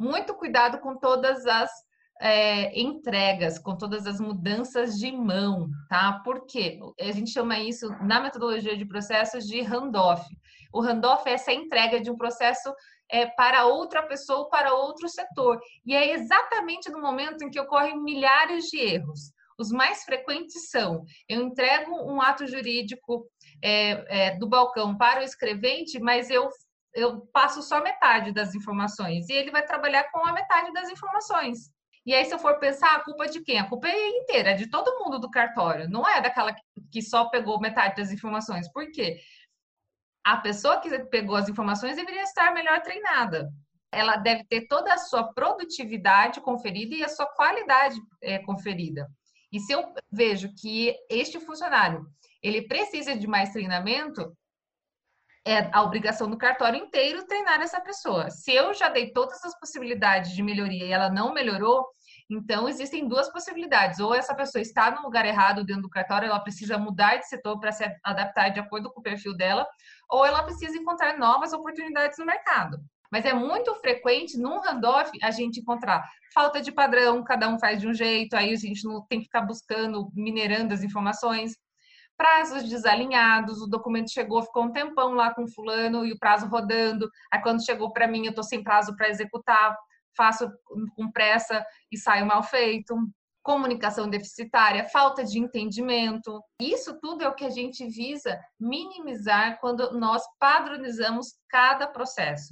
muito cuidado com todas as é, entregas, com todas as mudanças de mão, tá? Porque a gente chama isso na metodologia de processos de handoff. O handoff é essa entrega de um processo é, para outra pessoa, para outro setor. E é exatamente no momento em que ocorrem milhares de erros. Os mais frequentes são: eu entrego um ato jurídico é, é, do balcão para o escrevente, mas eu eu passo só metade das informações e ele vai trabalhar com a metade das informações. E aí, se eu for pensar, a culpa é de quem? A culpa é inteira, é de todo mundo do cartório. Não é daquela que só pegou metade das informações. Por quê? A pessoa que pegou as informações deveria estar melhor treinada. Ela deve ter toda a sua produtividade conferida e a sua qualidade é, conferida. E se eu vejo que este funcionário ele precisa de mais treinamento, é a obrigação do cartório inteiro treinar essa pessoa. Se eu já dei todas as possibilidades de melhoria e ela não melhorou, então existem duas possibilidades. Ou essa pessoa está no lugar errado dentro do cartório, ela precisa mudar de setor para se adaptar de acordo com o perfil dela, ou ela precisa encontrar novas oportunidades no mercado. Mas é muito frequente num handoff a gente encontrar falta de padrão, cada um faz de um jeito, aí a gente não tem que ficar buscando, minerando as informações prazos desalinhados, o documento chegou, ficou um tempão lá com fulano e o prazo rodando, aí quando chegou para mim eu estou sem prazo para executar, faço com pressa e saio mal feito, comunicação deficitária, falta de entendimento. Isso tudo é o que a gente visa minimizar quando nós padronizamos cada processo.